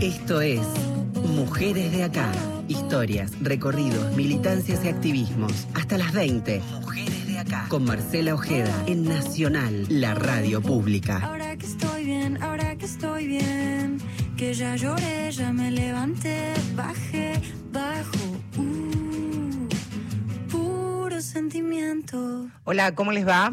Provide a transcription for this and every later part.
Esto es Mujeres de Acá. Historias, recorridos, militancias y activismos. Hasta las 20. Mujeres de Acá. Con Marcela Ojeda en Nacional, la radio pública. Ahora que estoy bien, ahora que estoy bien. Que ya lloré, ya me levanté, bajé, bajo. Uh, puro sentimiento. Hola, ¿cómo les va?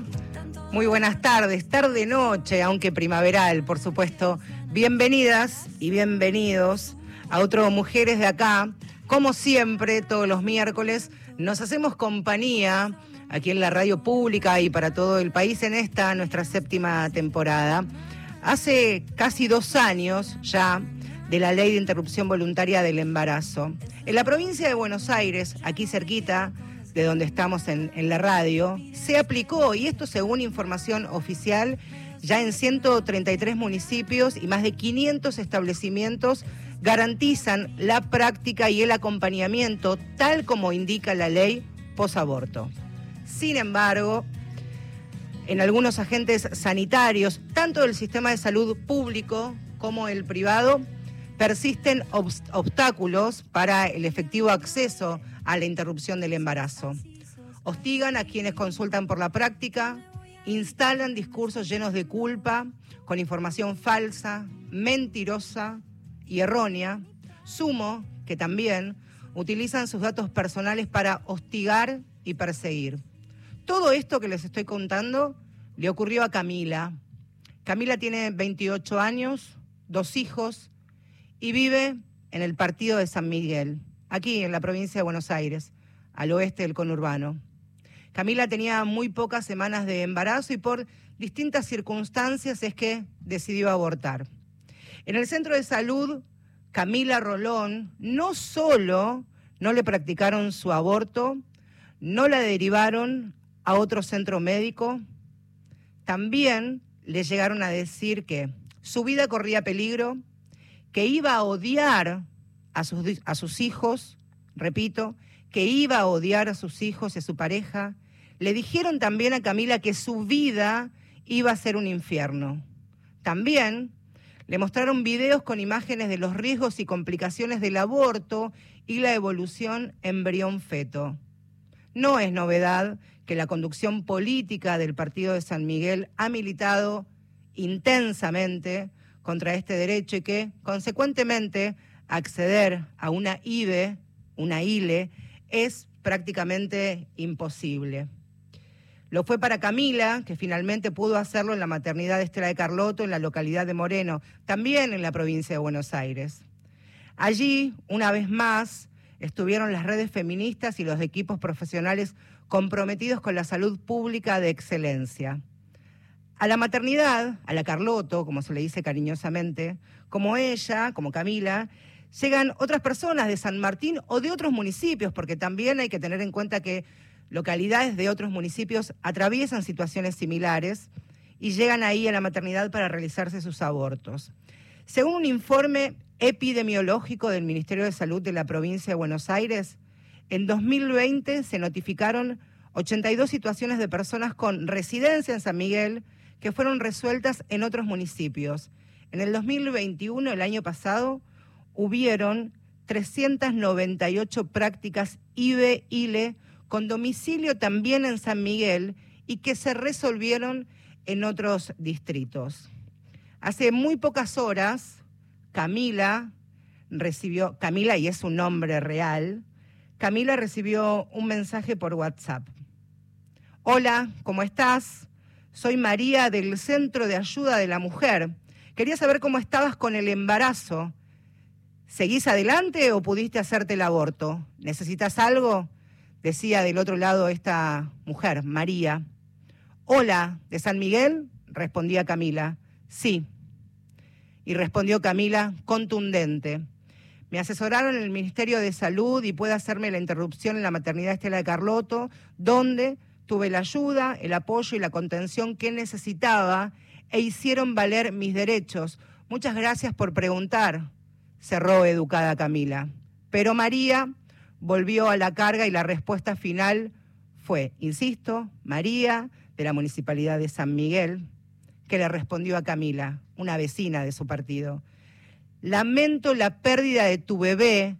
Muy buenas tardes, tarde noche, aunque primaveral, por supuesto. Bienvenidas y bienvenidos a otro Mujeres de Acá. Como siempre, todos los miércoles nos hacemos compañía aquí en la radio pública y para todo el país en esta nuestra séptima temporada. Hace casi dos años ya de la ley de interrupción voluntaria del embarazo. En la provincia de Buenos Aires, aquí cerquita de donde estamos en, en la radio, se aplicó, y esto según información oficial, ya en 133 municipios y más de 500 establecimientos garantizan la práctica y el acompañamiento tal como indica la ley posaborto. Sin embargo, en algunos agentes sanitarios, tanto del sistema de salud público como el privado, persisten obst- obstáculos para el efectivo acceso a la interrupción del embarazo. Hostigan a quienes consultan por la práctica, instalan discursos llenos de culpa, con información falsa, mentirosa y errónea. Sumo que también utilizan sus datos personales para hostigar y perseguir. Todo esto que les estoy contando le ocurrió a Camila. Camila tiene 28 años, dos hijos y vive en el partido de San Miguel, aquí en la provincia de Buenos Aires, al oeste del conurbano. Camila tenía muy pocas semanas de embarazo y por distintas circunstancias es que decidió abortar. En el centro de salud, Camila Rolón no solo no le practicaron su aborto, no la derivaron a otro centro médico, también le llegaron a decir que su vida corría peligro, que iba a odiar a sus, a sus hijos, repito, que iba a odiar a sus hijos y a su pareja. Le dijeron también a Camila que su vida iba a ser un infierno. También le mostraron videos con imágenes de los riesgos y complicaciones del aborto y la evolución embrión-feto. No es novedad que la conducción política del Partido de San Miguel ha militado intensamente contra este derecho y que, consecuentemente, acceder a una IBE, una ILE, es prácticamente imposible. Lo fue para Camila, que finalmente pudo hacerlo en la maternidad Estela de Carlotto, en la localidad de Moreno, también en la provincia de Buenos Aires. Allí, una vez más, estuvieron las redes feministas y los equipos profesionales comprometidos con la salud pública de excelencia. A la maternidad, a la Carlotto, como se le dice cariñosamente, como ella, como Camila, llegan otras personas de San Martín o de otros municipios, porque también hay que tener en cuenta que localidades de otros municipios atraviesan situaciones similares y llegan ahí a la maternidad para realizarse sus abortos. Según un informe epidemiológico del Ministerio de Salud de la provincia de Buenos Aires, en 2020 se notificaron 82 situaciones de personas con residencia en San Miguel que fueron resueltas en otros municipios. En el 2021, el año pasado, hubieron 398 prácticas IBE-ILE con domicilio también en San Miguel y que se resolvieron en otros distritos. Hace muy pocas horas, Camila recibió, Camila y es un nombre real, Camila recibió un mensaje por WhatsApp. Hola, ¿cómo estás? Soy María del Centro de Ayuda de la Mujer. Quería saber cómo estabas con el embarazo. ¿Seguís adelante o pudiste hacerte el aborto? ¿Necesitas algo? Decía del otro lado esta mujer, María. Hola, ¿de San Miguel? Respondía Camila. Sí. Y respondió Camila, contundente. Me asesoraron en el Ministerio de Salud y puede hacerme la interrupción en la maternidad Estela de Carlotto, donde tuve la ayuda, el apoyo y la contención que necesitaba e hicieron valer mis derechos. Muchas gracias por preguntar, cerró educada Camila. Pero María volvió a la carga y la respuesta final fue, insisto, María, de la Municipalidad de San Miguel, que le respondió a Camila, una vecina de su partido. lamento la pérdida de tu bebé,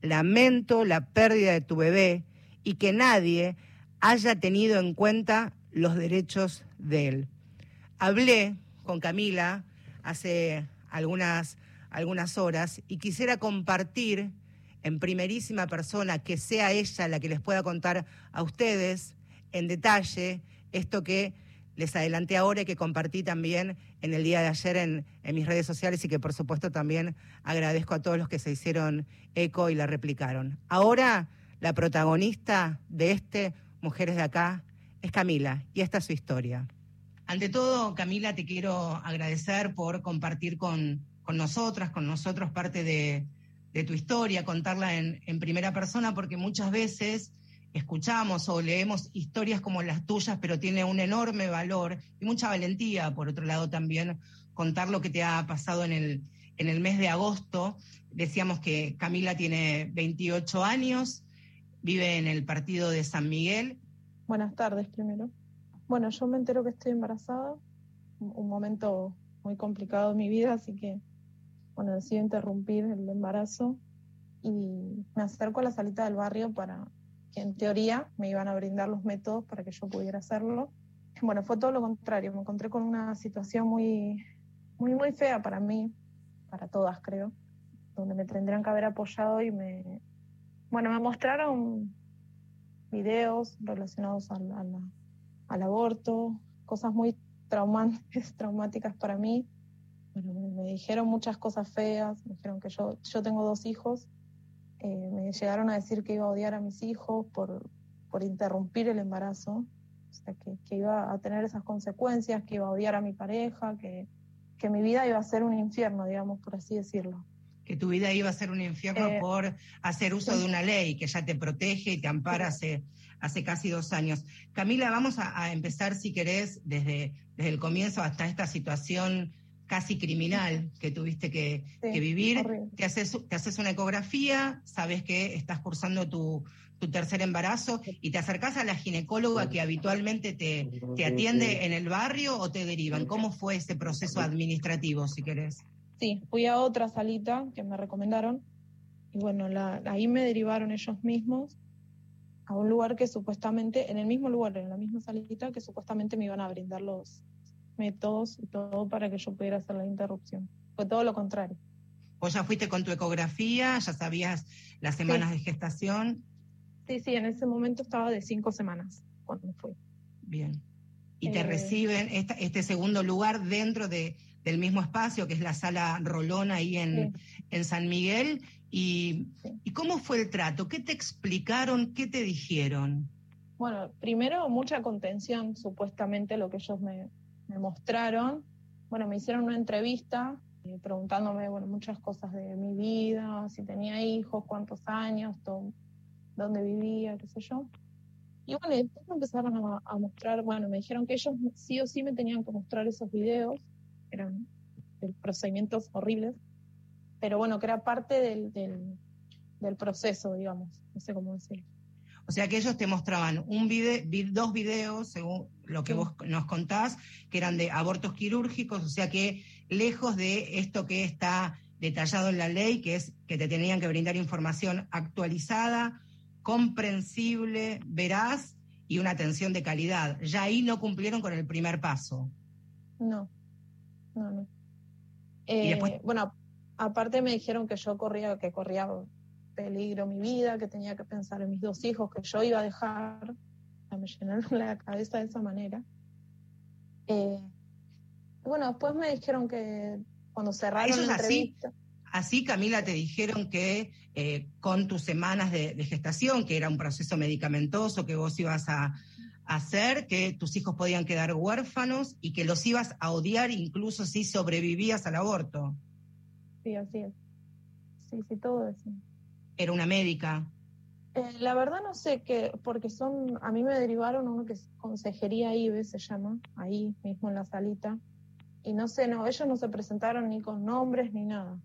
lamento la pérdida de tu bebé y que nadie haya tenido en cuenta los derechos de él. Hablé con Camila hace algunas, algunas horas y quisiera compartir en primerísima persona, que sea ella la que les pueda contar a ustedes en detalle esto que les adelanté ahora y que compartí también en el día de ayer en, en, mis redes sociales y que por supuesto también agradezco a todos los que se hicieron eco y la replicaron. Ahora la protagonista de este Mujeres de Acá es Camila y esta es su historia. Ante todo, Camila, te quiero agradecer por compartir con, con nosotras, con nosotros parte de, de tu historia, contarla en, primera persona, porque muchas veces escuchamos o leemos historias como las tuyas, pero tiene un enorme valor y mucha valentía, por otro lado también, contar lo que te ha pasado en el, en el mes de agosto. Decíamos que Camila tiene 28 años, vive en el partido de San Miguel. Buenas tardes primero. Bueno, yo me entero que estoy embarazada, un momento muy complicado en mi vida, así que bueno, decido interrumpir el embarazo y me acerco a la salita del barrio para que en teoría me iban a brindar los métodos para que yo pudiera hacerlo. Bueno, fue todo lo contrario, me encontré con una situación muy, muy, muy fea para mí, para todas creo, donde me tendrían que haber apoyado y me, bueno, me mostraron videos relacionados al, al, al aborto, cosas muy traumantes, traumáticas para mí, bueno, me, me, dijeron muchas cosas feas, me dijeron que yo, yo tengo dos hijos, eh, me llegaron a decir que iba a odiar a mis hijos por, por interrumpir el embarazo, o sea, que, que, iba a tener esas consecuencias, que iba a odiar a mi pareja, que, que mi vida iba a ser un infierno, digamos, por así decirlo. Que tu vida iba a ser un infierno eh, por hacer uso sí. de una ley que ya te protege y te ampara hace, hace casi dos años. Camila, vamos a, a empezar, si querés, desde, desde el comienzo hasta esta situación casi criminal que tuviste que, sí, que vivir. Te haces, te haces, una ecografía, sabes que estás cursando tu, tu tercer embarazo y te acercás a la ginecóloga que habitualmente te, te, atiende en el barrio o te derivan. ¿Cómo fue ese proceso administrativo, si querés? Sí, fui a otra salita que me recomendaron y bueno, la, ahí me derivaron ellos mismos a un lugar que supuestamente, en el mismo lugar, en la misma salita, que supuestamente me iban a brindar los, métodos y todo para que yo pudiera hacer la interrupción. Fue todo lo contrario. ¿Vos ya fuiste con tu ecografía? ¿Ya sabías las semanas sí. de gestación? Sí, sí, en ese momento estaba de cinco semanas cuando fui. Bien. Y te eh, reciben esta, este segundo lugar dentro de, del mismo espacio, que es la sala Rolón ahí en, sí. en San Miguel. Y, sí. ¿Y cómo fue el trato? ¿Qué te explicaron? ¿Qué te dijeron? Bueno, primero mucha contención, supuestamente lo que ellos me, me mostraron, bueno, me hicieron una entrevista eh, preguntándome, bueno, muchas cosas de mi vida, si tenía hijos, cuántos años, dónde vivía, qué sé yo. Y bueno, después me empezaron a, a, mostrar, bueno, me dijeron que ellos sí o sí me tenían que mostrar esos videos, eran procedimientos horribles, pero bueno, que era parte del, del, del proceso, digamos, no sé cómo decirlo. O sea que ellos te mostraban un video, dos videos, según lo que sí. vos nos contás, que eran de abortos quirúrgicos, o sea que lejos de esto que está detallado en la ley, que es que te tenían que brindar información actualizada, comprensible, veraz y una atención de calidad. Ya ahí no cumplieron con el primer paso. No, no, no. Eh, después... Bueno, aparte me dijeron que yo corría, que corría peligro mi vida, que tenía que pensar en mis dos hijos que yo iba a dejar. Me llenaron la cabeza de esa manera. Eh, bueno, después me dijeron que cuando cerraron la entrevista... Así, así, Camila, te dijeron que eh, con tus semanas de, de, gestación, que era un proceso medicamentoso que vos ibas a, a hacer, que tus hijos podían quedar huérfanos y que los ibas a odiar incluso si sobrevivías al aborto. Sí, así es. Sí, sí, todo eso era una médica? Eh, la verdad no sé qué, porque son, a mí me derivaron uno que es Consejería IBE, se llama, ahí mismo en la salita, y no sé, no, ellos no se presentaron ni con nombres ni nada.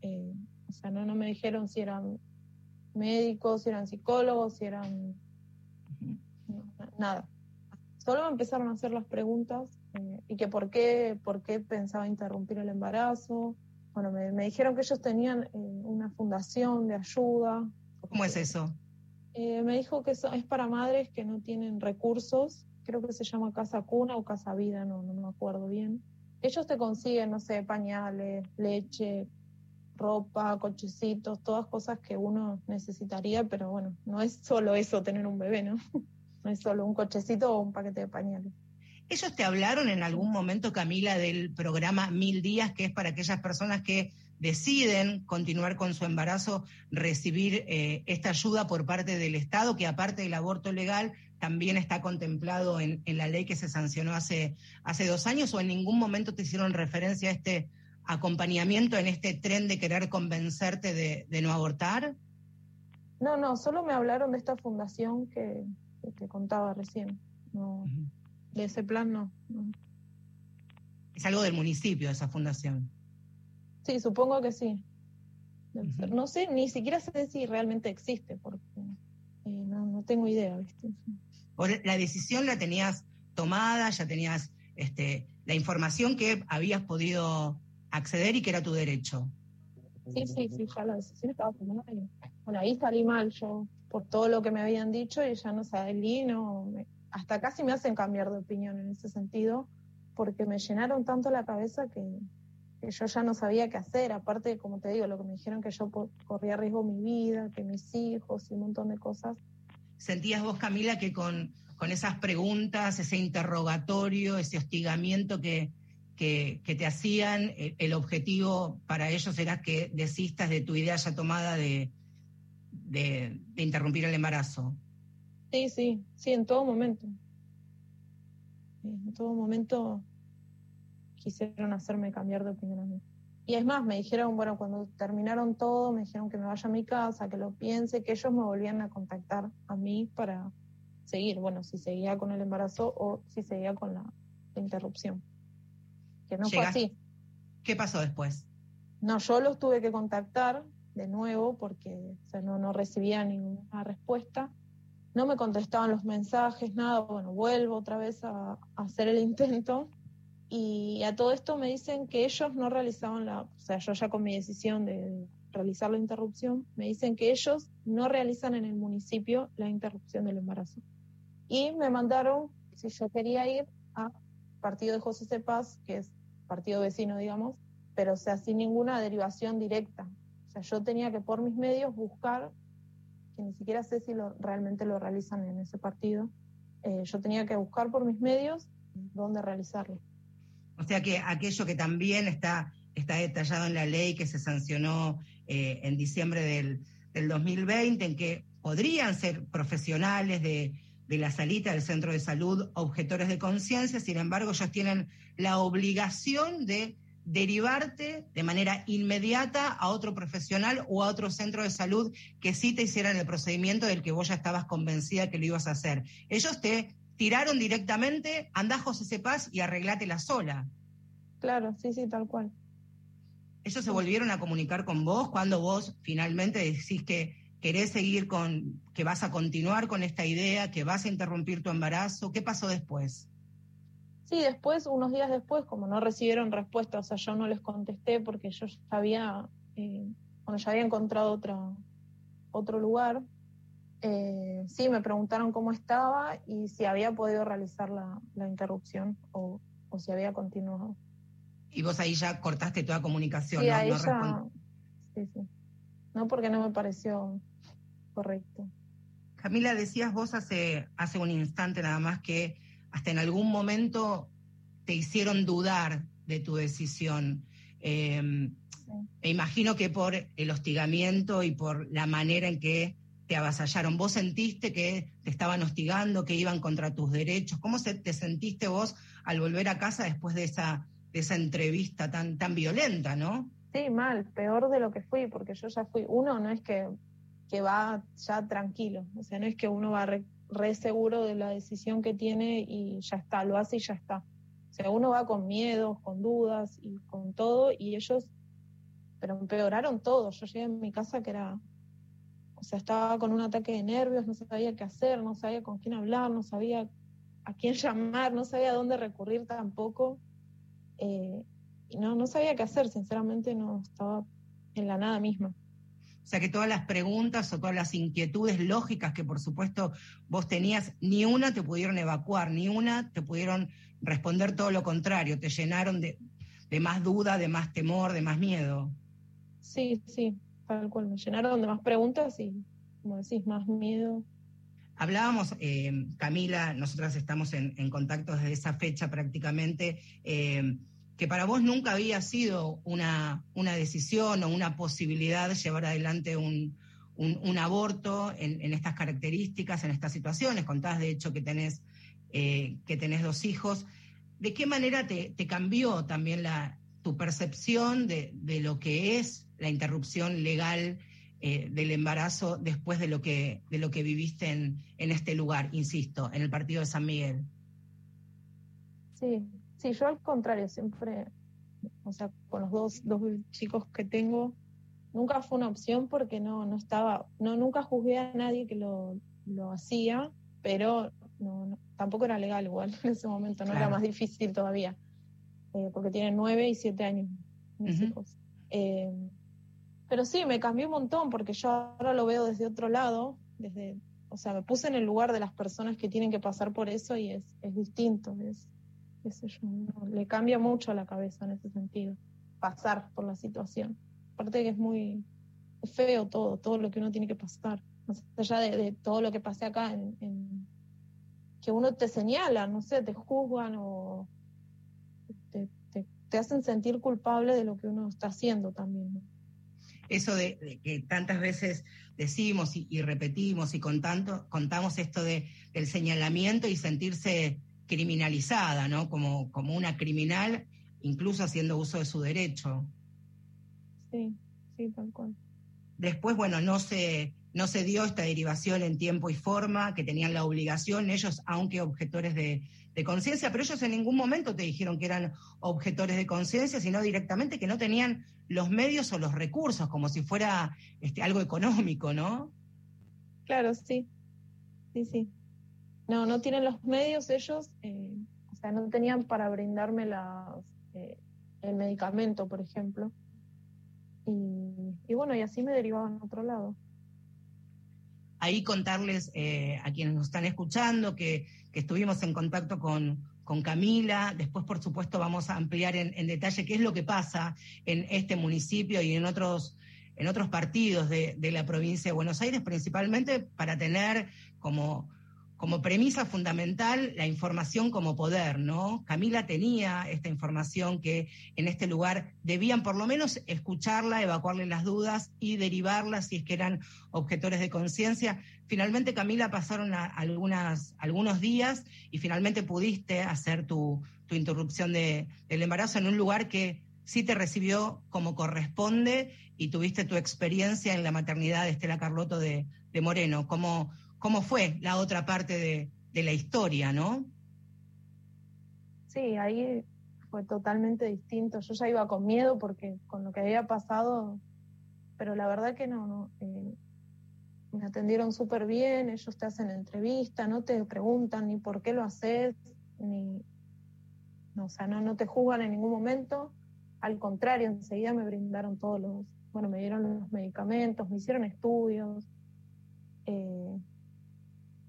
Eh, o sea, no, no me dijeron si eran médicos, si eran psicólogos, si eran... No, nada. Solo me empezaron a hacer las preguntas eh, y que por qué, por qué pensaba interrumpir el embarazo, bueno, me, dijeron que ellos tenían eh, una fundación de ayuda. ¿Cómo es eso? Eh, me dijo que es para madres que no tienen recursos, creo que se llama Casa Cuna o Casa Vida, no, no me acuerdo bien. Ellos te consiguen, no sé, pañales, leche, ropa, cochecitos, todas cosas que uno necesitaría, pero bueno, no es solo eso tener un bebé, ¿no? No es solo un cochecito o un paquete de pañales. ¿Ellos te hablaron en algún momento, Camila, del programa Mil Días, que es para aquellas personas que deciden continuar con su embarazo, recibir eh, esta ayuda por parte del Estado, que aparte del aborto legal, también está contemplado en, la ley que se sancionó hace, hace dos años, o en ningún momento te hicieron referencia a este acompañamiento en este tren de querer convencerte de, no abortar? No, no, solo me hablaron de esta fundación que, que contaba recién. No, De ese plan no, Es algo del municipio, esa fundación. Sí, supongo que sí. No sé, ni siquiera sé si realmente existe, porque eh, no, no, tengo idea. ¿viste? La decisión la tenías tomada, ya tenías este, la información que habías podido acceder y que era tu derecho. Sí, sí, sí, ya la decisión estaba tomada. Bueno, ahí salí mal yo por todo lo que me habían dicho y ya no salí, no, hasta casi me hacen cambiar de opinión en ese sentido, porque me llenaron tanto la cabeza que, yo ya no sabía qué hacer. Aparte, como te digo, lo que me dijeron que yo corría riesgo mi vida, que mis hijos y un montón de cosas. ¿Sentías vos, Camila, que con, con esas preguntas, ese interrogatorio, ese hostigamiento que, que, te hacían, eh, el, objetivo para ellos era que desistas de tu idea ya tomada de, de, interrumpir el embarazo. Sí, sí, sí, en todo momento. En todo momento quisieron hacerme cambiar de opinión a mí. Y es más, me dijeron, bueno, cuando terminaron todo, me dijeron que me vaya a mi casa, que lo piense, que ellos me volvían a contactar a mí para seguir, bueno, si seguía con el embarazo o si seguía con la interrupción no fue así. ¿Qué pasó después? No, yo los tuve que contactar de nuevo porque no, no recibía ninguna respuesta. No me contestaban los mensajes, nada. Bueno, vuelvo otra vez a, hacer el intento. Y a todo esto me dicen que ellos no realizaban la, o sea, yo ya con mi decisión de realizar la interrupción, me dicen que ellos no realizan en el municipio la interrupción del embarazo. Y me mandaron si yo quería ir a partido de José Cepaz, que es partido vecino, digamos, pero o sea, sin ninguna derivación directa. O sea, yo tenía que por mis medios buscar, ni siquiera sé si lo, realmente lo realizan en ese partido, eh, yo tenía que buscar por mis medios dónde realizarlo. O sea que aquello que también está, está detallado en la ley que se sancionó eh, en diciembre del, del 2020, en que podrían ser profesionales de, de la salita del centro de salud objetores de conciencia, sin embargo ellos tienen la obligación de derivarte de manera inmediata a otro profesional o a otro centro de salud que sí te hicieran el procedimiento del que vos ya estabas convencida que lo ibas a hacer. Ellos te tiraron directamente, andá José Cepaz y arreglátela sola. Claro, sí, sí, tal cual. Ellos se volvieron a comunicar con vos cuando vos finalmente decís que ¿Querés seguir con, que vas a continuar con esta idea, que vas a interrumpir tu embarazo? ¿Qué pasó después? Sí, después, unos días después, como no recibieron respuesta, o sea, yo no les contesté porque yo ya había, eh, cuando ya había encontrado otra, otro lugar, eh, sí, me preguntaron cómo estaba y si había podido realizar la, interrupción o, si había continuado. Y vos ahí ya cortaste toda comunicación, sí, ¿no? sí, sí. No, porque no me pareció correcto. Camila, decías vos hace, hace un instante nada más que hasta en algún momento te hicieron dudar de tu decisión. Em, me imagino que por el hostigamiento y por la manera en que te avasallaron. ¿Vos sentiste que te estaban hostigando, que iban contra tus derechos? ¿Cómo se, te sentiste vos al volver a casa después de esa, de esa entrevista tan, tan violenta, no? Sí, mal, peor de lo que fui, porque yo ya fui, uno no es que que va ya tranquilo. O sea, no es que uno va seguro de la decisión que tiene y ya está, lo hace y ya está. O sea, uno va con miedos, con dudas y con todo y ellos, pero empeoraron todo. Yo llegué a mi casa que era, o sea, estaba con un ataque de nervios, no sabía qué hacer, no sabía con quién hablar, no sabía a quién llamar, no sabía a dónde recurrir tampoco. Eh, no, no sabía qué hacer, sinceramente no estaba en la nada misma. O sea que todas las preguntas o todas las inquietudes lógicas que por supuesto vos tenías, ni una te pudieron evacuar, ni una te pudieron responder todo lo contrario, te llenaron de, de más duda, de más temor, de más miedo. Sí, sí, tal cual, me llenaron de más preguntas y, como decís, más miedo. Hablábamos, eh, Camila, nosotras estamos en, en, contacto desde esa fecha prácticamente, eh, que para vos nunca había sido una, una decisión o una posibilidad de llevar adelante un, un, aborto en, en, estas características, en estas situaciones. Contás, de hecho, que tenés, eh, que tenés dos hijos. ¿De qué manera te, te cambió también la, tu percepción de, de, lo que es la interrupción legal eh, del embarazo después de lo que, de lo que viviste en, en este lugar, insisto, en el partido de San Miguel? Sí, Sí, yo al contrario, siempre, o sea, con los dos, dos chicos que tengo, nunca fue una opción porque no, no estaba, no, nunca juzgué a nadie que lo, lo hacía, pero no, no, tampoco era legal igual en ese momento, no claro. era más difícil todavía, eh, porque tienen nueve y siete años mis uh -huh. hijos. Eh, pero sí, me cambió un montón porque yo ahora lo veo desde otro lado, desde, o sea, me puse en el lugar de las personas que tienen que pasar por eso y es, es distinto, es, qué sé yo, le cambia mucho la cabeza en ese sentido, pasar por la situación. Aparte que es muy feo todo, todo lo que uno tiene que pasar, más allá de, todo lo que pasé acá, en, que uno te señala, no sé, te juzgan o te, te, hacen sentir culpable de lo que uno está haciendo también. Eso de, que tantas veces decimos y, y repetimos y contando, contamos esto de, del señalamiento y sentirse criminalizada, ¿no? Como, como una criminal, incluso haciendo uso de su derecho. Sí, sí, tal cual. Después, bueno, no se, no se dio esta derivación en tiempo y forma, que tenían la obligación, ellos, aunque objetores de, de conciencia, pero ellos en ningún momento te dijeron que eran objetores de conciencia, sino directamente que no tenían los medios o los recursos, como si fuera este, algo económico, ¿no? Claro, sí. Sí, sí. No, no tienen los medios ellos, eh, o sea, no tenían para brindarme eh, el medicamento, por ejemplo. Y, bueno, y así me derivaban a otro lado. Ahí contarles eh, a quienes nos están escuchando que, que estuvimos en contacto con, con Camila. Después, por supuesto, vamos a ampliar en, detalle qué es lo que pasa en este municipio y en otros, en otros partidos de la provincia de Buenos Aires, principalmente para tener como como premisa fundamental la información como poder, ¿no? Camila tenía esta información que en este lugar debían por lo menos escucharla, evacuarle las dudas y derivarla si es que eran objetores de conciencia. Finalmente, Camila, pasaron algunas, algunos días y finalmente pudiste hacer tu, tu interrupción de, del embarazo en un lugar que sí te recibió como corresponde y tuviste tu experiencia en la maternidad de Estela Carlotto de, de Moreno. ¿Cómo, cómo fue la otra parte de, de, la historia, ¿no? Sí, ahí fue totalmente distinto. Yo ya iba con miedo porque con lo que había pasado, pero la verdad que no, no eh, me atendieron súper bien, ellos te hacen entrevista, no te preguntan ni por qué lo haces, ni, o sea, no, no te juzgan en ningún momento. Al contrario, enseguida me brindaron todos los, bueno, me dieron los medicamentos, me hicieron estudios. Eh,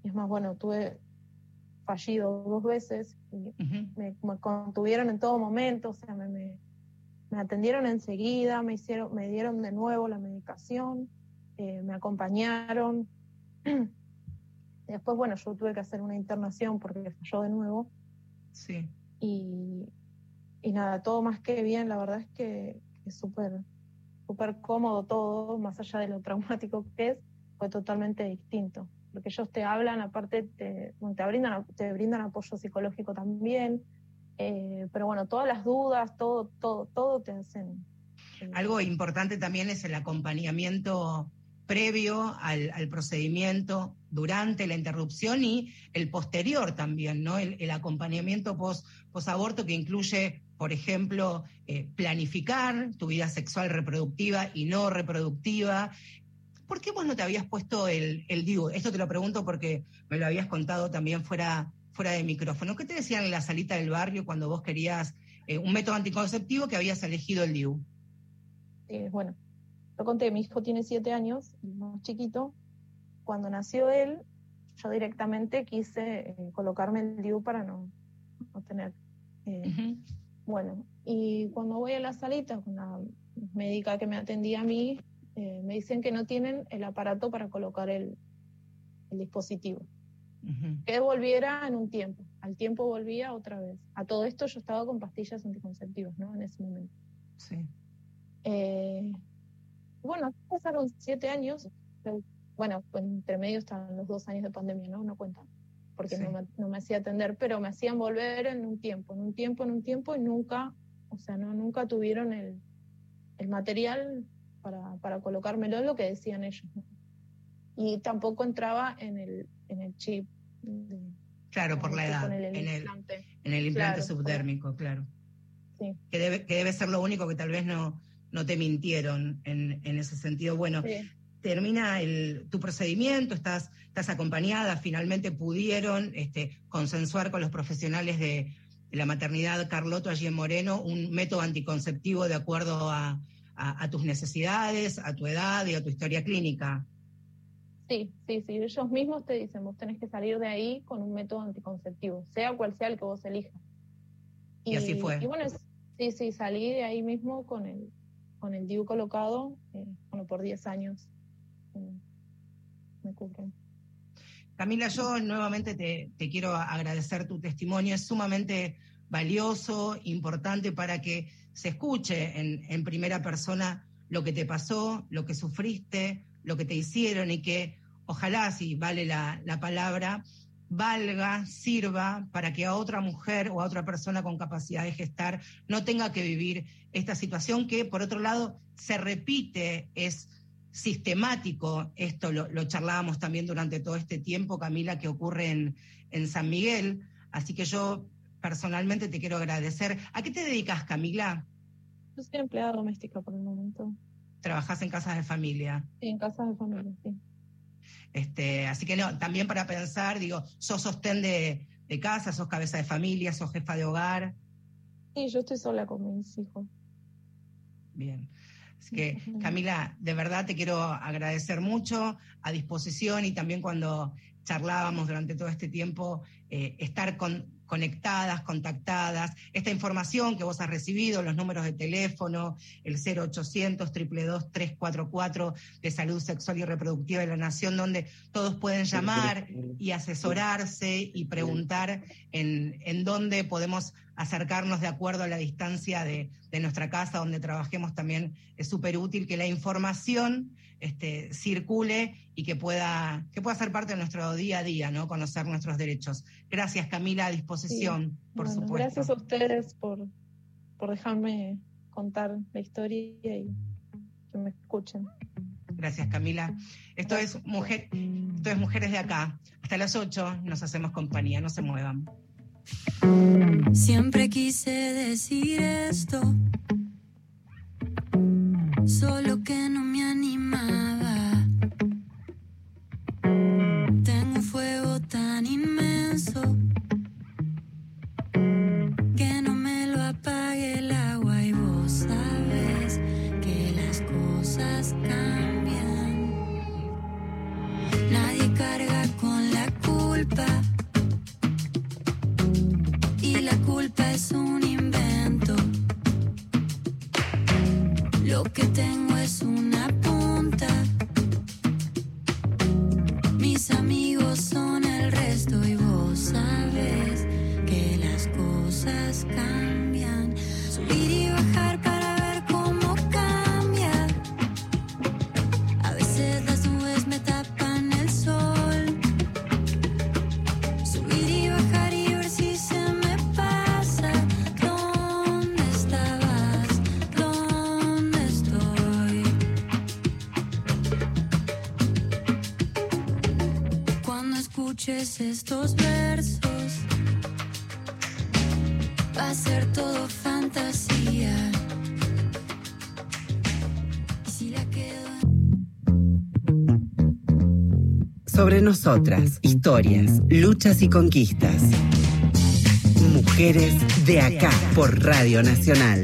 es más, bueno, tuve fallido dos veces y uh -huh. me, me, contuvieron en todo momento, o sea, me, me, me, atendieron enseguida, me hicieron, me dieron de nuevo la medicación, eh, me acompañaron. Después, bueno, yo tuve que hacer una internación porque falló de nuevo. Sí. Y, y nada, todo más que bien, la verdad es que es súper súper cómodo todo, más allá de lo traumático que es, fue totalmente distinto porque ellos te hablan, aparte te, te, brindan, apoyo psicológico también, eh, pero bueno, todas las dudas, todo, todo, todo te hacen. Eh, Algo importante también es el acompañamiento previo al, al, procedimiento, durante la interrupción y el posterior también, ¿no? El, acompañamiento post, post-aborto que incluye, por ejemplo, eh, planificar tu vida sexual reproductiva y no reproductiva, ¿por qué vos no te habías puesto el, el DIU? Esto te lo pregunto porque me lo habías contado también fuera, fuera de micrófono. ¿Qué te decían en la salita del barrio cuando vos querías eh, un método anticonceptivo que habías elegido el DIU. bueno, lo conté, mi hijo tiene siete años, más chiquito. Cuando nació él, yo directamente quise eh, colocarme el DIU para no, no tener. Eh, bueno, y cuando voy a la salita con la médica que me atendía a mí, eh, me dicen que no tienen el aparato para colocar el, el dispositivo. Que volviera en un tiempo. Al tiempo volvía otra vez. A todo esto yo estaba con pastillas anticonceptivas, ¿no? En ese momento. Sí. Eh, bueno, pasaron siete años. Bueno, entre medio estaban los dos años de pandemia, ¿no? No cuentan. Porque no, me, no, me, hacía atender, pero me hacían volver en un tiempo, en un tiempo, en un tiempo, y nunca, o sea, no, nunca tuvieron el, el material para, para colocármelo, lo que decían ellos. Y tampoco entraba en el, en el chip. claro, por la edad. En el implante, en el, implante subdérmico, claro. Sí. Que, debe, que debe ser lo único que tal vez no, no te mintieron en, en ese sentido. Bueno, termina el, tu procedimiento, estás, estás acompañada, finalmente pudieron este, consensuar con los profesionales de, la maternidad Carloto allí en Moreno un método anticonceptivo de acuerdo a, a, tus necesidades, a tu edad y a tu historia clínica. Sí, sí, sí. Ellos mismos te dicen, vos tenés que salir de ahí con un método anticonceptivo, sea cual sea el que vos elijas. Y, así fue. Y bueno, sí, sí, salí de ahí mismo con el, con el DIU colocado, eh, bueno, por 10 años eh, me cubren. Camila, yo nuevamente te, te, quiero agradecer tu testimonio, es sumamente valioso, importante para que se escuche en, primera persona lo que te pasó, lo que sufriste, lo que te hicieron y que ojalá, si vale la, la palabra, valga, sirva para que a otra mujer o a otra persona con capacidad de gestar no tenga que vivir esta situación que, por otro lado, se repite, es sistemático, esto lo, lo charlábamos también durante todo este tiempo, Camila, que ocurre en, en San Miguel. Así que yo personalmente te quiero agradecer. ¿A qué te dedicas, Camila? Yo soy empleada doméstica por el momento. ¿Trabajas en casas de familia? Sí, en casas de familia, sí. Este, así que no, también para pensar, digo, sos sostén de, de casa, sos cabeza de familia, sos jefa de hogar. Sí, yo estoy sola con mis hijos. Bien. Así que, Camila, de verdad te quiero agradecer mucho, a disposición y también cuando charlábamos durante todo este tiempo, eh, estar con, conectadas, contactadas. Esta información que vos has recibido, los números de teléfono, el 0800 322 344 de salud sexual y reproductiva de la Nación, donde todos pueden llamar y asesorarse y preguntar en, en dónde podemos acercarnos de acuerdo a la distancia de, de nuestra casa donde trabajemos también. Es súper útil que la información este, circule y que pueda, que pueda ser parte de nuestro día a día, ¿no? Conocer nuestros derechos. Gracias, Camila, a disposición, por supuesto. Gracias a ustedes por, por dejarme contar la historia y que me escuchen. Gracias, Camila. Esto es, mujer, esto es Mujeres de Acá. Hasta las 8 nos hacemos compañía, no se muevan. Siempre quise decir esto, escuches estos versos, va a ser todo fantasía. Y si la quedo Sobre nosotras, historias, luchas y conquistas. Mujeres Mujeres de acá por Radio Nacional.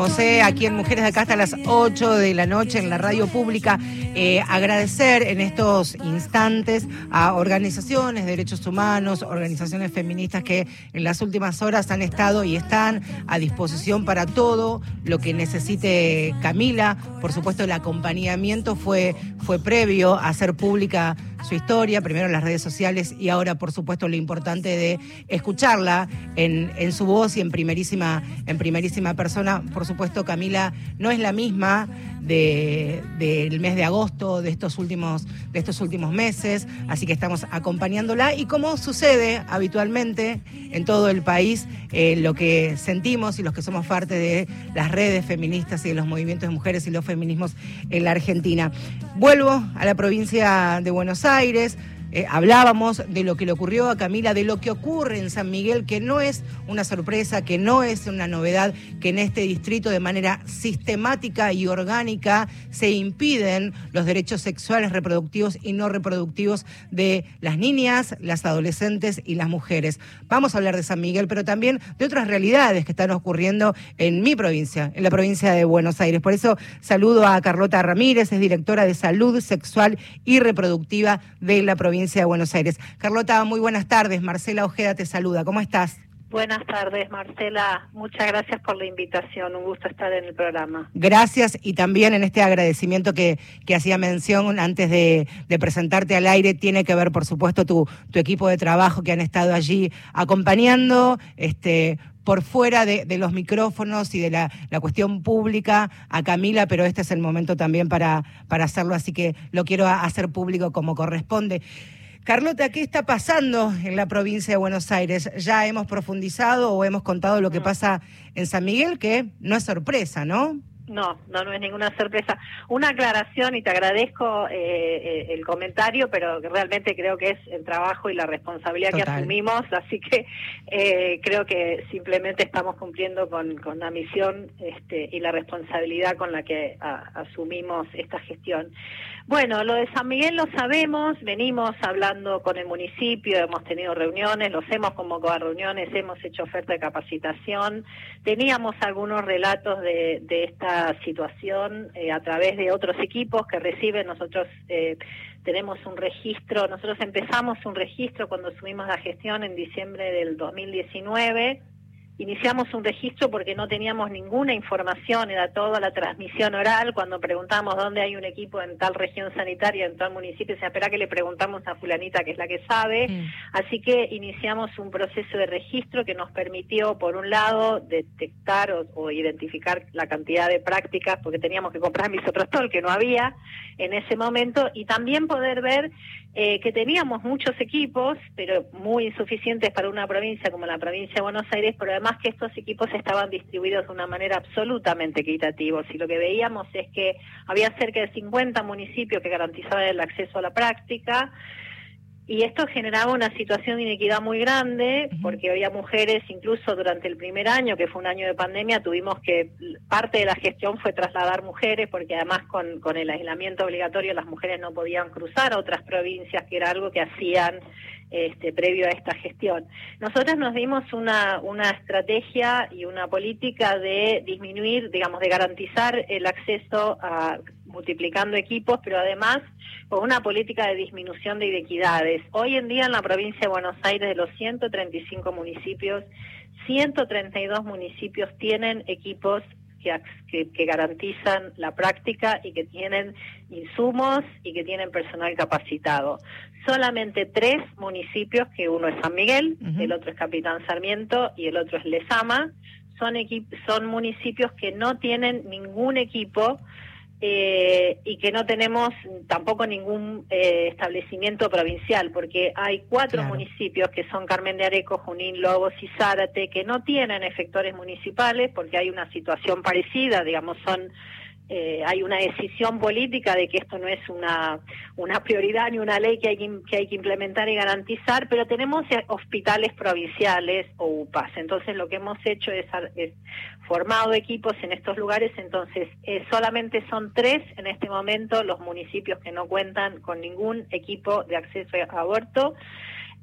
Eh, aquí en Mujeres de Acá hasta las 8 de la noche en la radio pública. Eh, agradecer en estos instantes a organizaciones de derechos humanos, organizaciones feministas que en las últimas horas han estado y están a disposición para todo lo que necesite Camila. Por supuesto, el acompañamiento fue, fue previo a hacer pública su historia, primero en las redes sociales y ahora, por supuesto, lo importante de escucharla en, en su voz y en primerísima, en primerísima persona. Por supuesto, Camila no es la misma del mes de agosto de estos últimos de estos últimos meses, así que estamos acompañándola y como sucede habitualmente en todo el país, eh, lo que sentimos y los que somos parte de las redes feministas y de los movimientos de mujeres y los feminismos en la Argentina. Vuelvo a la provincia de Buenos Aires. Eh, hablábamos de lo que le ocurrió a Camila, de lo que ocurre en San Miguel, que no es una sorpresa, que no es una novedad, que en este distrito de manera sistemática y orgánica se impiden los derechos sexuales, reproductivos y no reproductivos de las niñas, las adolescentes y las mujeres. Vamos a hablar de San Miguel, pero también de otras realidades que están ocurriendo en mi provincia, en la provincia de Buenos Aires. Por eso saludo a Carlota Ramírez, es directora de Salud Sexual y Reproductiva de la provincia de Buenos Aires. Carlota, muy buenas tardes. Marcela Ojeda te saluda. ¿Cómo estás? Buenas tardes, Marcela. Muchas gracias por la invitación. Un gusto estar en el programa. Gracias y también en este agradecimiento que, que hacía mención antes de, presentarte al aire, tiene que ver, por supuesto, tu, tu equipo de trabajo que han estado allí acompañando, este, por fuera de, los micrófonos y de la, cuestión pública a Camila, pero este es el momento también para, para hacerlo, así que lo quiero hacer público como corresponde. Carlota, ¿qué está pasando en la provincia de Buenos Aires? Ya hemos profundizado o hemos contado lo que pasa en San Miguel, que no es sorpresa, ¿no? No, no, no es ninguna sorpresa. Una aclaración y te agradezco eh, eh, el comentario, pero realmente creo que es el trabajo y la responsabilidad que asumimos, así que eh, creo que simplemente estamos cumpliendo con, con la misión este, y la responsabilidad con la que asumimos esta gestión. Bueno, lo de San Miguel lo sabemos, venimos hablando con el municipio, hemos tenido reuniones, los hemos convocado a reuniones, hemos hecho oferta de capacitación, teníamos algunos relatos de, de esta situación eh, a través de otros equipos que reciben, nosotros eh, tenemos un registro, nosotros empezamos un registro cuando asumimos la gestión en diciembre del 2019 Iniciamos un registro porque no teníamos ninguna información, era toda la transmisión oral. Cuando preguntamos dónde hay un equipo en tal región sanitaria, en tal municipio, se espera que le preguntamos a fulanita, que es la que sabe. Así que iniciamos un proceso de registro que nos permitió, por un lado, detectar o, identificar la cantidad de prácticas, porque teníamos que comprar misoprostol, que no había en ese momento, y también poder ver eh, que teníamos muchos equipos, pero muy insuficientes para una provincia como la provincia de Buenos Aires, pero además que estos equipos estaban distribuidos de una manera absolutamente equitativa. Y lo que veíamos es que había cerca de 50 municipios que garantizaban el acceso a la práctica, y esto generaba una situación de inequidad muy grande, porque había mujeres, incluso durante el primer año, que fue un año de pandemia, tuvimos que, parte de la gestión fue trasladar mujeres, porque además con, con el aislamiento obligatorio las mujeres no podían cruzar a otras provincias, que era algo que hacían este, previo a esta gestión. Nosotros nos dimos una, una estrategia y una política de disminuir, digamos, de garantizar el acceso a multiplicando equipos, pero además con una política de disminución de inequidades. Hoy en día en la provincia de Buenos Aires, de los 135 municipios, 132 municipios tienen equipos que, que, garantizan la práctica y que tienen insumos y que tienen personal capacitado. Solamente tres municipios, que uno es San Miguel, el otro es Capitán Sarmiento y el otro es Lezama, son, son municipios que no tienen ningún equipo eh, y que no tenemos tampoco ningún eh, establecimiento provincial, porque hay cuatro municipios que son Carmen de Areco, Junín, Lobos y Zárate, que no tienen efectores municipales porque hay una situación parecida, digamos, son eh, hay una decisión política de que esto no es una, una prioridad ni una ley que hay que, hay que implementar y garantizar, pero tenemos hospitales provinciales o UPAs. Entonces lo que hemos hecho es, formado equipos en estos lugares, entonces eh, solamente son tres en este momento los municipios que no cuentan con ningún equipo de acceso a aborto.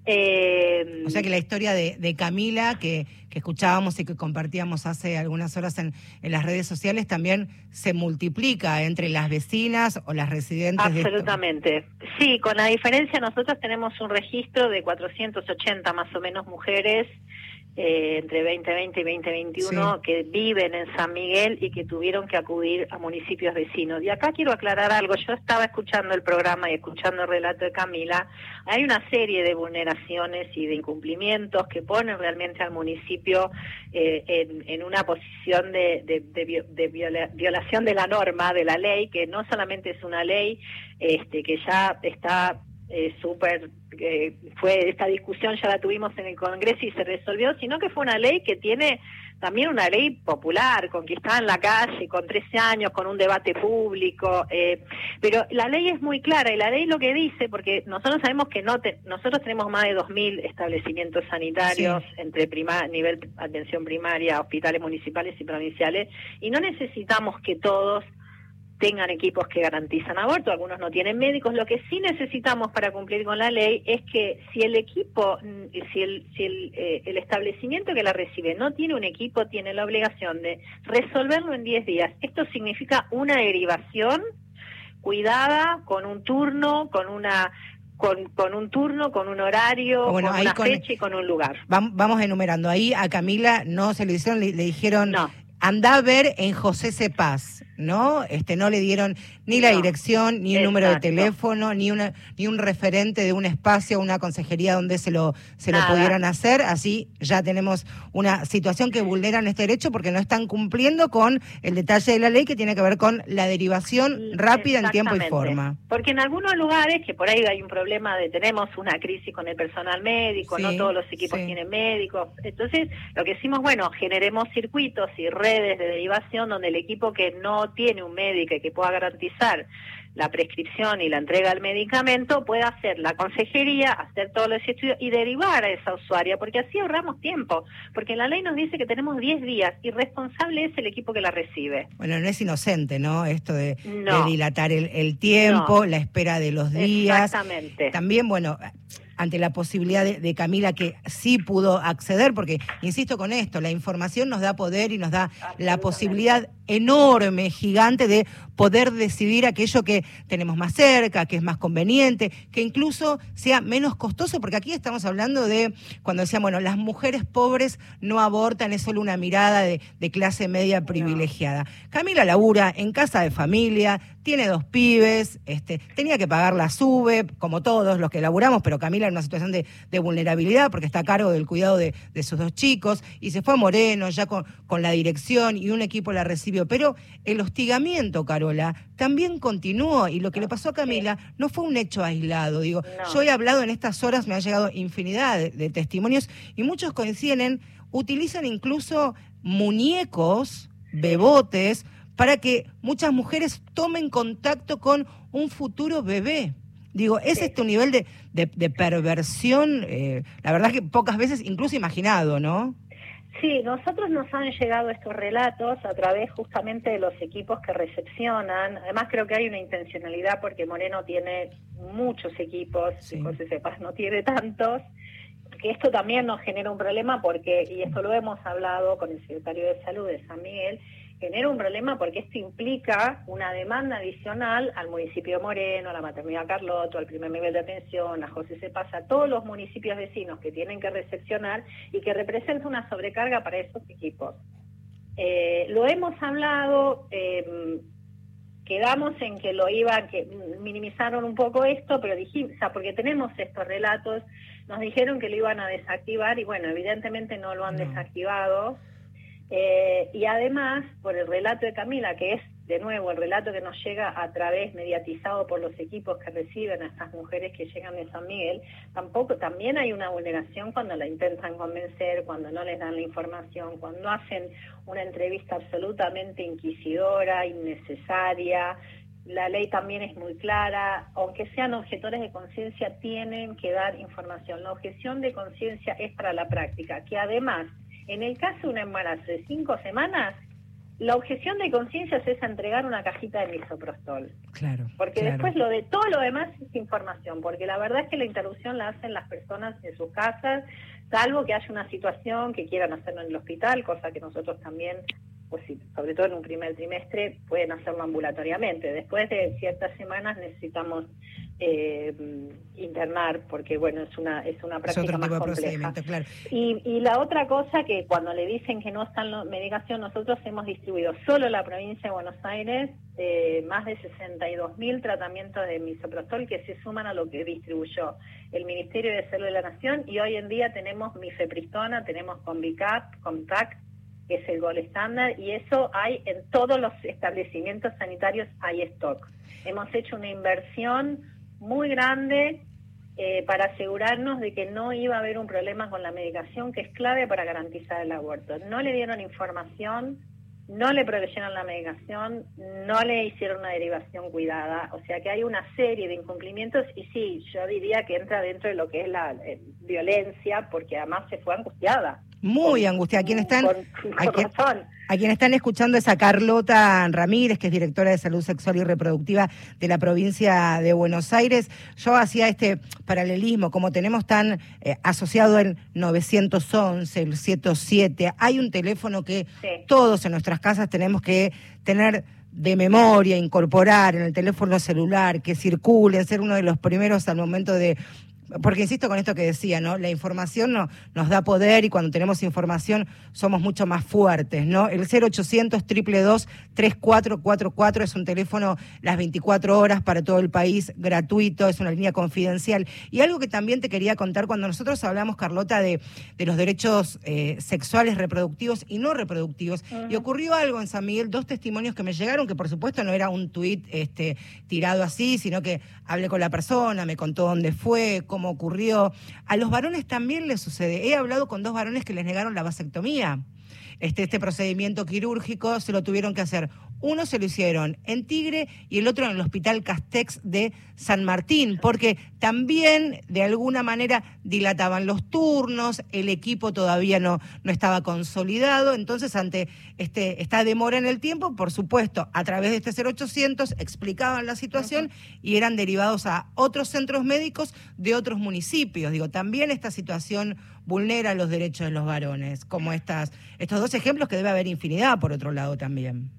Eh, o sea que la historia de, Camila, que, escuchábamos y que compartíamos hace algunas horas en, las redes sociales, también se multiplica entre las vecinas o las residentes. Absolutamente. sí, con la diferencia, nosotros tenemos un registro de 480 más o menos mujeres eh, entre 2020 y 2021 que viven en San Miguel y que tuvieron que acudir a municipios vecinos. Y acá quiero aclarar algo, yo estaba escuchando el programa y escuchando el relato de Camila, hay una serie de vulneraciones y de incumplimientos que ponen realmente al municipio eh, en, una posición de, de, violación de la norma, de la ley, que no solamente es una ley este, que ya está eh, súper, eh, fue esta discusión ya la tuvimos en el Congreso y se resolvió, sino que fue una ley que tiene también una ley popular, conquistada en la calle, con 13 años, con un debate público, eh, pero la ley es muy clara y la ley lo que dice, porque nosotros sabemos que no nosotros tenemos más de 2.000 establecimientos sanitarios entre prima, nivel atención primaria, hospitales municipales y provinciales, y no necesitamos que todos tengan equipos que garantizan aborto, algunos no tienen médicos. Lo que sí necesitamos para cumplir con la ley es que si el equipo, mm, si el, si el, eh, el establecimiento que la recibe no tiene un equipo, tiene la obligación de resolverlo en 10 días. Esto significa una derivación cuidada, con un turno, con una con, con, un turno, con un horario, con una fecha y con un lugar. Vamos enumerando. Ahí a Camila no se le hicieron, le, dijeron, no. anda a ver en José Cepaz. ¿No? Este, no le dieron ni la dirección, ni un número de teléfono, ni una, ni un referente de un espacio, una consejería donde se lo, se lo pudieran hacer. Así ya tenemos una situación que vulneran este derecho porque no están cumpliendo con el detalle de la ley que tiene que ver con la derivación rápida en tiempo y forma. Porque en algunos lugares, que por ahí hay un problema de tenemos una crisis con el personal médico, no todos los equipos tienen médicos. Entonces, lo que decimos, bueno, generemos circuitos y redes de derivación donde el equipo que no tiene un médico que pueda garantizar la prescripción y la entrega del medicamento, puede hacer la consejería, hacer todos los estudios y derivar a esa usuaria, porque así ahorramos tiempo, porque la ley nos dice que tenemos 10 días y responsable es el equipo que la recibe. Bueno, no es inocente, ¿no? Esto de, dilatar el, tiempo, la espera de los días. Exactamente. También, bueno ante la posibilidad de, Camila que sí pudo acceder, porque insisto con esto, la información nos da poder y nos da la posibilidad enorme, gigante de poder decidir aquello que tenemos más cerca, que es más conveniente, que incluso sea menos costoso, porque aquí estamos hablando de cuando decían, bueno, las mujeres pobres no abortan, es solo una mirada de, clase media privilegiada. Camila labura en casa de familia, tiene dos pibes, este, tenía que pagar la SUBE, como todos los que laburamos, pero Camila en una situación de, vulnerabilidad porque está a cargo del cuidado de, sus dos chicos, y se fue a Moreno ya con, con la dirección y un equipo la recibió. Pero el hostigamiento, Carola, también continuó, y lo que le pasó a Camila no fue un hecho aislado. Digo, yo he hablado en estas horas, me han llegado infinidad de, testimonios, y muchos coinciden, utilizan incluso muñecos, bebotes, para que muchas mujeres tomen contacto con un futuro bebé. Digo, es este un nivel de, de, perversión, eh, la verdad que pocas veces incluso imaginado, ¿no? Sí, nosotros nos han llegado estos relatos a través justamente de los equipos que recepcionan. Además creo que hay una intencionalidad porque Moreno tiene muchos equipos, y José Cepaz no tiene tantos que esto también nos genera un problema porque, y esto lo hemos hablado con el secretario de Salud de San Miguel, genera un problema porque esto implica una demanda adicional al municipio de Moreno, a la maternidad Carloto, al primer nivel de atención, a José Se Pasa, a todos los municipios vecinos que tienen que recepcionar y que representa una sobrecarga para esos equipos. Eh, lo hemos hablado, eh, quedamos en que lo iban, que minimizaron un poco esto, pero dijimos, o sea, porque tenemos estos relatos, nos dijeron que lo iban a desactivar y bueno, evidentemente no lo han desactivado. Eh, y además, por el relato de Camila, que es de nuevo, el relato que nos llega a través, mediatizado por los equipos que reciben a estas mujeres que llegan de San Miguel, tampoco, también hay una vulneración cuando la intentan convencer, cuando no les dan la información, cuando hacen una entrevista absolutamente inquisidora, innecesaria. La ley también es muy clara, aunque sean objetores de conciencia, tienen que dar información. La objeción de conciencia es para la práctica, que además, en el caso de un embarazo de cinco semanas, la objeción de conciencia es entregar una cajita de misoprostol. Claro. Porque después lo de todo lo demás es información, porque la verdad es que la interrupción la hacen las personas en sus casas, salvo que haya una situación que quieran hacerlo en el hospital, cosa que nosotros también, pues sobre todo en un primer trimestre, pueden hacerlo ambulatoriamente. Después de ciertas semanas necesitamos eh, internar porque bueno es una es una práctica más compleja claro. y, y la otra cosa que cuando le dicen que no están la medicación nosotros hemos distribuido solo en la provincia de Buenos Aires eh, más de 62 mil tratamientos de misoprostol que se suman a lo que distribuyó el Ministerio de Salud de la Nación y hoy en día tenemos mifepristona tenemos Convicap Contact que es el gol estándar y eso hay en todos los establecimientos sanitarios hay stock hemos hecho una inversión muy grande eh, para asegurarnos de que no iba a haber un problema con la medicación que es clave para garantizar el aborto. No le dieron información, no le proveyeron la medicación, no le hicieron una derivación cuidada, o sea que hay una serie de incumplimientos y sí, yo diría que entra dentro de lo que es la eh, violencia porque además se fue angustiada. Muy angustiada. Quien están, a quien están escuchando es a Carlota Ramírez, que es directora de Salud Sexual y Reproductiva de la provincia de Buenos Aires. Yo hacía este paralelismo, como tenemos tan eh, asociado el 911, el 107, hay un teléfono que todos en nuestras casas tenemos que tener de memoria, incorporar en el teléfono celular, que circule, ser uno de los primeros al momento de porque insisto con esto que decía, ¿no? La información no, nos da poder y cuando tenemos información somos mucho más fuertes, ¿no? El 0800 222 3444 es un teléfono las 24 horas para todo el país, gratuito, es una línea confidencial. Y algo que también te quería contar, cuando nosotros hablamos, Carlota, de, de los derechos eh, sexuales, reproductivos y no reproductivos, y ocurrió algo en San Miguel, dos testimonios que me llegaron, que por supuesto no era un tuit este, tirado así, sino que hablé con la persona, me contó dónde fue, cómo como ocurrió. A los varones también les sucede. He hablado con dos varones que les negaron la vasectomía. Este, este procedimiento quirúrgico se lo tuvieron que hacer uno se lo hicieron en Tigre y el otro en el Hospital Castex de San Martín, porque también de alguna manera dilataban los turnos, el equipo todavía no, no estaba consolidado, entonces ante este, esta demora en el tiempo, por supuesto, a través de este 0800 explicaban la situación y eran derivados a otros centros médicos de otros municipios. Digo, también esta situación vulnera los derechos de los varones, como estas, estos dos ejemplos que debe haber infinidad por otro lado también.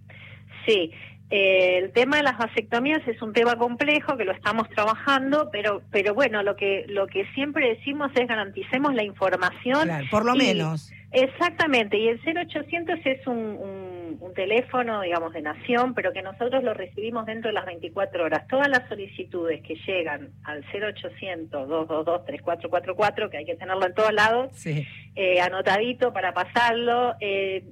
Sí, eh, el tema de las vasectomías es un tema complejo que lo estamos trabajando, pero pero bueno, lo que lo que siempre decimos es garanticemos la información. por lo menos. Exactamente, y el 0800 es un, un, teléfono, digamos, de nación, pero que nosotros lo recibimos dentro de las 24 horas. Todas las solicitudes que llegan al 0800-222-3444, que hay que tenerlo en todos lados, eh, anotadito para pasarlo, eh,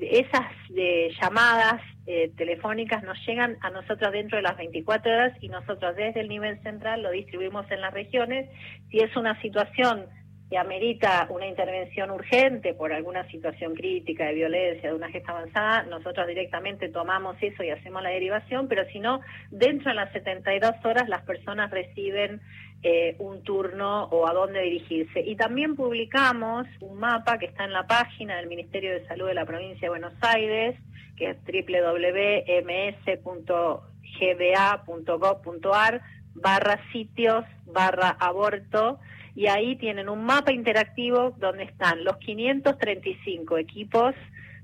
esas eh, llamadas eh, telefónicas nos llegan a nosotros dentro de las 24 horas y nosotros desde el nivel central lo distribuimos en las regiones. Si es una situación que amerita una intervención urgente por alguna situación crítica de violencia, de una gesta avanzada, nosotros directamente tomamos eso y hacemos la derivación, pero si no, dentro de las 72 horas las personas reciben eh, un turno o a dónde dirigirse. Y también publicamos un mapa que está en la página del Ministerio de Salud de la provincia de Buenos Aires, que es www.ms.gba.gov.ar barra sitios barra aborto y ahí tienen un mapa interactivo donde están los 535 equipos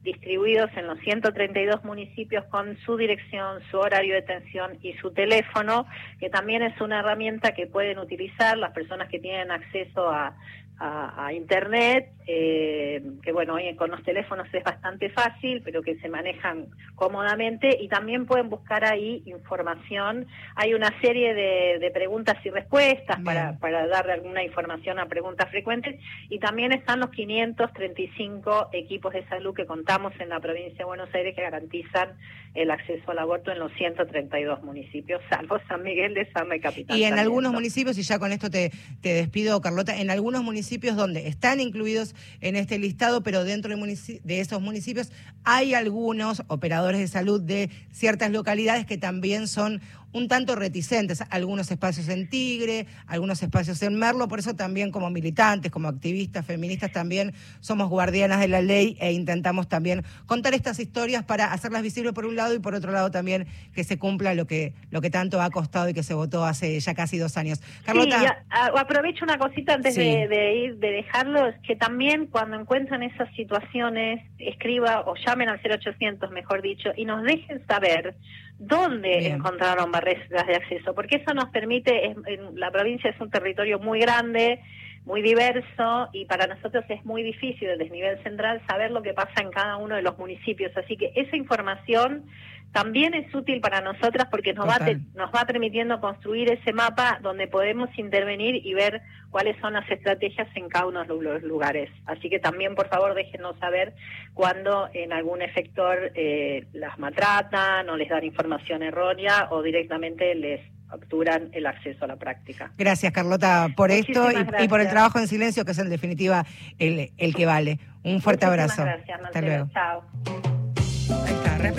distribuidos en los 132 municipios con su dirección, su horario de atención y su teléfono, que también es una herramienta que pueden utilizar las personas que tienen acceso a, a, Internet, eh, que bueno, hoy con los teléfonos es bastante fácil, pero que se manejan cómodamente y también pueden buscar ahí información. Hay una serie de, preguntas y respuestas para, para darle alguna información a preguntas frecuentes y también están los 535 equipos de salud que contamos en la provincia de Buenos Aires que garantizan el acceso al aborto en los 132 municipios, salvo San Miguel de San y Capital. Y en algunos municipios, y ya con esto te, te despido, Carlota, en algunos municipios donde están incluidos en este listado, pero dentro de, de esos municipios hay algunos operadores de salud de ciertas localidades que también son un tanto reticentes, algunos espacios en Tigre, algunos espacios en Merlo, por eso también como militantes, como activistas, feministas, también somos guardianas de la ley e intentamos también contar estas historias para hacerlas visibles por un lado y por otro lado también que se cumpla lo que, lo que tanto ha costado y que se votó hace ya casi dos años. Carlota. aprovecho una cosita antes de, ir, de dejarlo, es que también cuando encuentran esas situaciones, escriba o llamen al 0800, mejor dicho, y nos dejen saber dónde encontraron barreras de acceso, porque eso nos permite, en, la provincia es un territorio muy grande, muy diverso y para nosotros es muy difícil desde el nivel central saber lo que pasa en cada uno de los municipios. Así que esa información también es útil para nosotras porque nos va, nos va permitiendo construir ese mapa donde podemos intervenir y ver cuáles son las estrategias en cada uno de los lugares. Así que también, por favor, déjenos saber cuando en algún efector eh, las maltratan o les dan información errónea o directamente les capturan el acceso a la práctica. Gracias, Carlota, por esto y, por el trabajo en silencio, que es en definitiva el, el que vale. Un fuerte abrazo. Gracias, Hasta luego. Chao.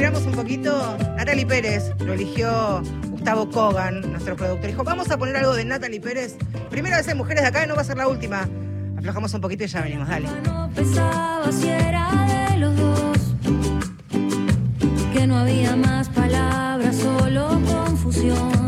Respiramos un poquito. Natalie Pérez lo eligió Gustavo Kogan, nuestro productor. Dijo, vamos a poner algo de Natalie Pérez. Primera vez en Mujeres de Acá, no va a ser la última. Aflojamos un poquito y ya venimos, dale. No pensaba si era de los dos, que no había más palabras, solo confusión.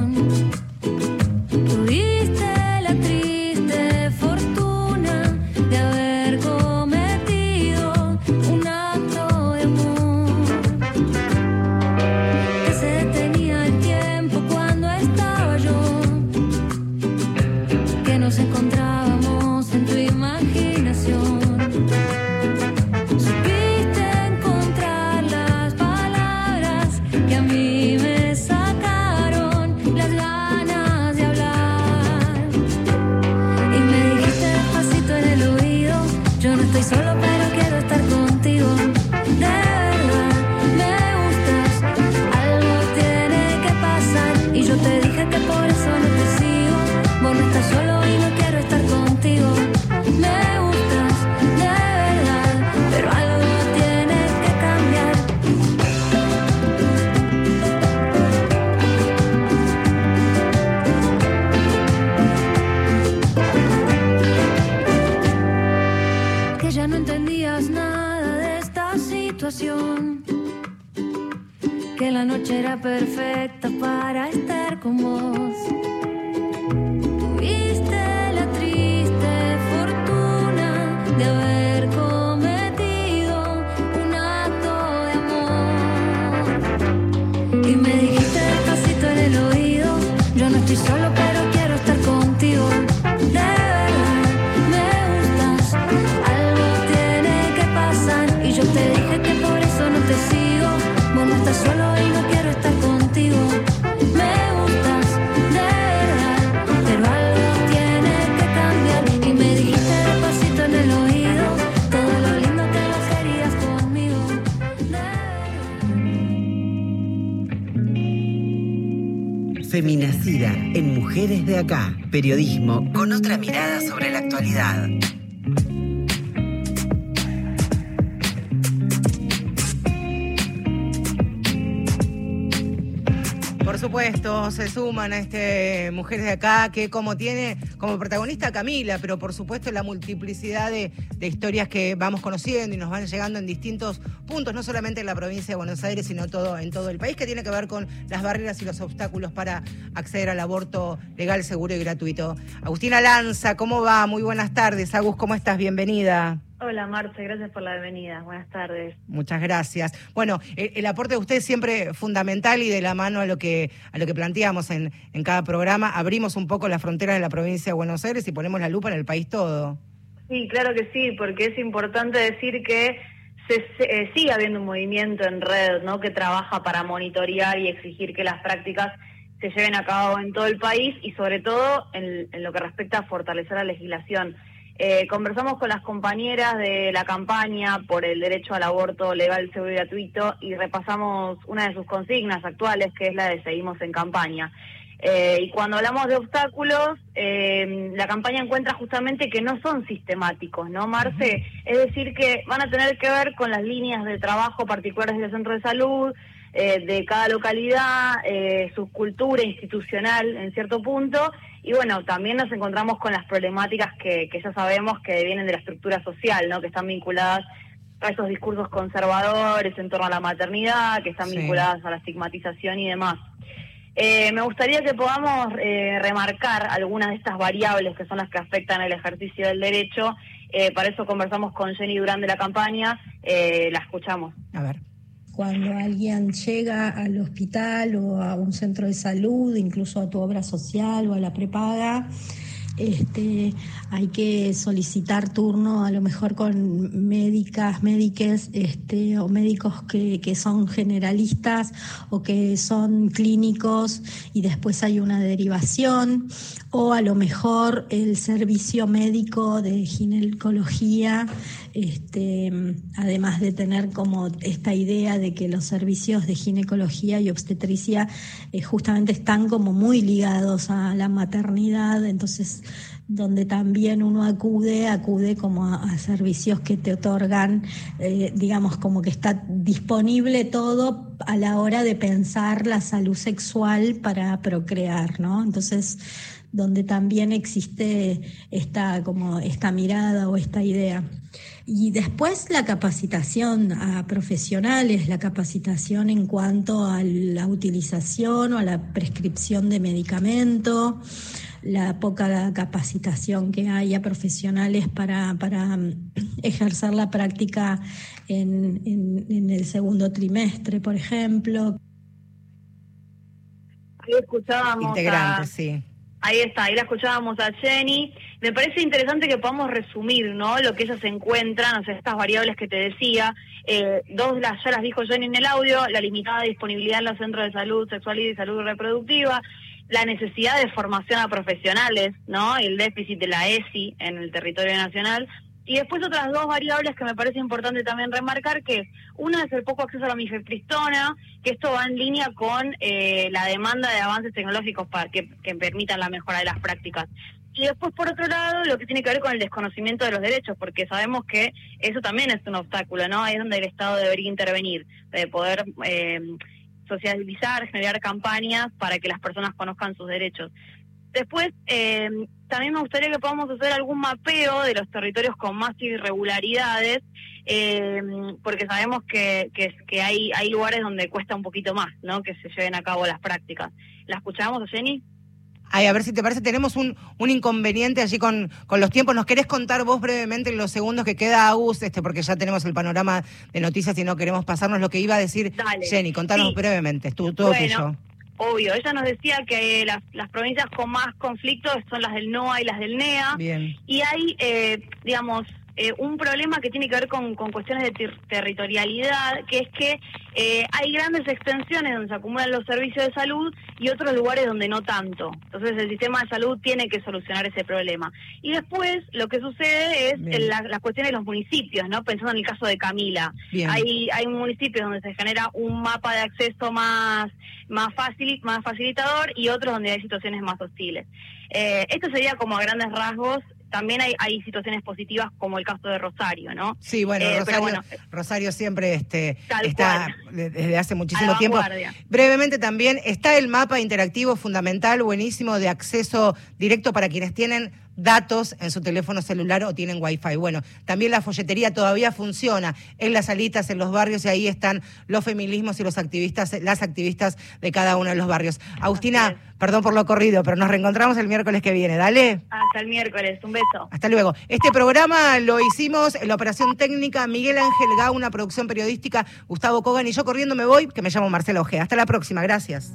En Mujeres de Acá. Periodismo con otra mirada sobre la actualidad. Supuesto, se suman a este Mujeres de Acá, que como tiene como protagonista Camila, pero por supuesto la multiplicidad de, historias que vamos conociendo y nos van llegando en distintos puntos, no solamente en la provincia de Buenos Aires, sino todo en todo el país, que tiene que ver con las barreras y los obstáculos para acceder al aborto legal, seguro y gratuito. Agustina Lanza, ¿cómo va? Muy buenas tardes. Agus, ¿cómo estás? Bienvenida. Hola Marce, gracias por la bienvenida. Buenas tardes. Muchas gracias. Bueno, el, aporte de usted es siempre fundamental y de la mano a lo que a lo que planteamos en, en cada programa. Abrimos un poco la frontera de la provincia de Buenos Aires y ponemos la lupa en el país todo. Sí, claro que sí, porque es importante decir que se, eh, sigue habiendo un movimiento en red, ¿no? Que trabaja para monitorear y exigir que las prácticas se lleven a cabo en todo el país y sobre todo en, lo que respecta a fortalecer la legislación. Eh, conversamos con las compañeras de la campaña por el derecho al aborto legal, seguro y gratuito y repasamos una de sus consignas actuales, que es la de Seguimos en campaña. Eh, y cuando hablamos de obstáculos, eh, la campaña encuentra justamente que no son sistemáticos, ¿no, Marce? Es decir, que van a tener que ver con las líneas de trabajo particulares del centro de salud, eh, de cada localidad, su cultura institucional en cierto punto, y bueno, también nos encontramos con las problemáticas que, que ya sabemos que vienen de la estructura social, ¿no? Que están vinculadas a esos discursos conservadores en torno a la maternidad, que están vinculadas a la estigmatización y demás. Eh, me gustaría que podamos eh, remarcar algunas de estas variables que son las que afectan el ejercicio del derecho. Eh, para eso conversamos con Jenny Durán de la campaña. la escuchamos. A ver. Cuando alguien llega al hospital o a un centro de salud, incluso a tu obra social o a la prepaga, este, hay que solicitar turno a lo mejor con médicas, médiques este, o médicos que, que, son generalistas o que son clínicos y después hay una derivación o a lo mejor el servicio médico de ginecología, este, además de tener como esta idea de que los servicios de ginecología y obstetricia eh, justamente están como muy ligados a la maternidad, entonces donde también uno acude, acude como a, servicios que te otorgan, eh, digamos, como que está disponible todo a la hora de pensar la salud sexual para procrear, ¿no? Entonces, donde también existe esta, como esta mirada o esta idea. Y después la capacitación a profesionales, la capacitación en cuanto a la utilización o a la prescripción de medicamento, la poca capacitación que hay a profesionales para, para mm, ejercer la práctica en, en, el segundo trimestre, por ejemplo. Ahí escuchábamos Integrante, sí. Ahí está, ahí la escuchábamos a Jenny. Me parece interesante que podamos resumir, ¿no? Lo que ellas encuentran, o sea, estas variables que te decía. Eh, dos las, ya las dijo Jenny en el audio, la limitada disponibilidad en los centros de salud sexual y de salud reproductiva, la necesidad de formación a profesionales, ¿no? El déficit de la ESI en el territorio nacional. Y después otras dos variables que me parece importante también remarcar, que una es el poco acceso a la mifepristona, que esto va en línea con eh, la demanda de avances tecnológicos para que, que permitan la mejora de las prácticas. Y después, por otro lado, lo que tiene que ver con el desconocimiento de los derechos, porque sabemos que eso también es un obstáculo, ¿no? Ahí es donde el Estado debería intervenir, de poder eh, socializar, generar campañas para que las personas conozcan sus derechos. Después, eh, también me gustaría que podamos hacer algún mapeo de los territorios con más irregularidades, eh, porque sabemos que, que, hay, hay lugares donde cuesta un poquito más ¿no? que se lleven a cabo las prácticas. ¿La escuchamos, Jenny? Ay, a ver si te parece, tenemos un, un inconveniente allí con, con, los tiempos. ¿Nos querés contar vos brevemente en los segundos que queda, Agus, este, porque ya tenemos el panorama de noticias y no queremos pasarnos lo que iba a decir Jenny? Contanos brevemente, tú, todo tuyo. Obvio, ella nos decía que las, las provincias con más conflictos son las del NOA y las del NEA. Bien. Y hay, eh, digamos, eh, un problema que tiene que ver con, cuestiones de territorialidad, que es que eh, hay grandes extensiones donde se acumulan los servicios de salud y otros lugares donde no tanto. Entonces el sistema de salud tiene que solucionar ese problema. Y después lo que sucede es la, la, cuestión de los municipios, ¿no? Pensando en el caso de Camila. Hay, hay municipios donde se genera un mapa de acceso más, más fácil, más facilitador y otros donde hay situaciones más hostiles. Eh, esto sería como a grandes rasgos también hay, hay situaciones positivas como el caso de Rosario, ¿no? Sí, bueno, eh, Rosario, Rosario, siempre este, está desde hace muchísimo tiempo. Brevemente también, está el mapa interactivo fundamental, buenísimo, de acceso directo para quienes tienen datos en su teléfono celular o tienen wifi. Bueno, también la folletería todavía funciona en las salitas, en los barrios, y ahí están los feminismos y los activistas, las activistas de cada uno de los barrios. Agustina, perdón por lo corrido, pero nos reencontramos el miércoles que viene. Dale. Hasta el miércoles, un beso. Hasta luego. Este programa lo hicimos en la operación técnica Miguel Ángel Gá, una producción periodística, Gustavo Kogan y yo corriendo me voy, que me llamo Marcelo Ojea. Hasta la próxima, gracias.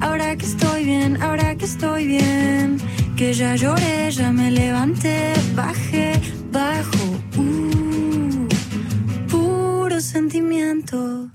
Ahora que estoy bien, ahora que estoy bien, que ya lloré, ya me levanté, bajé, bajo, uh, puro sentimiento.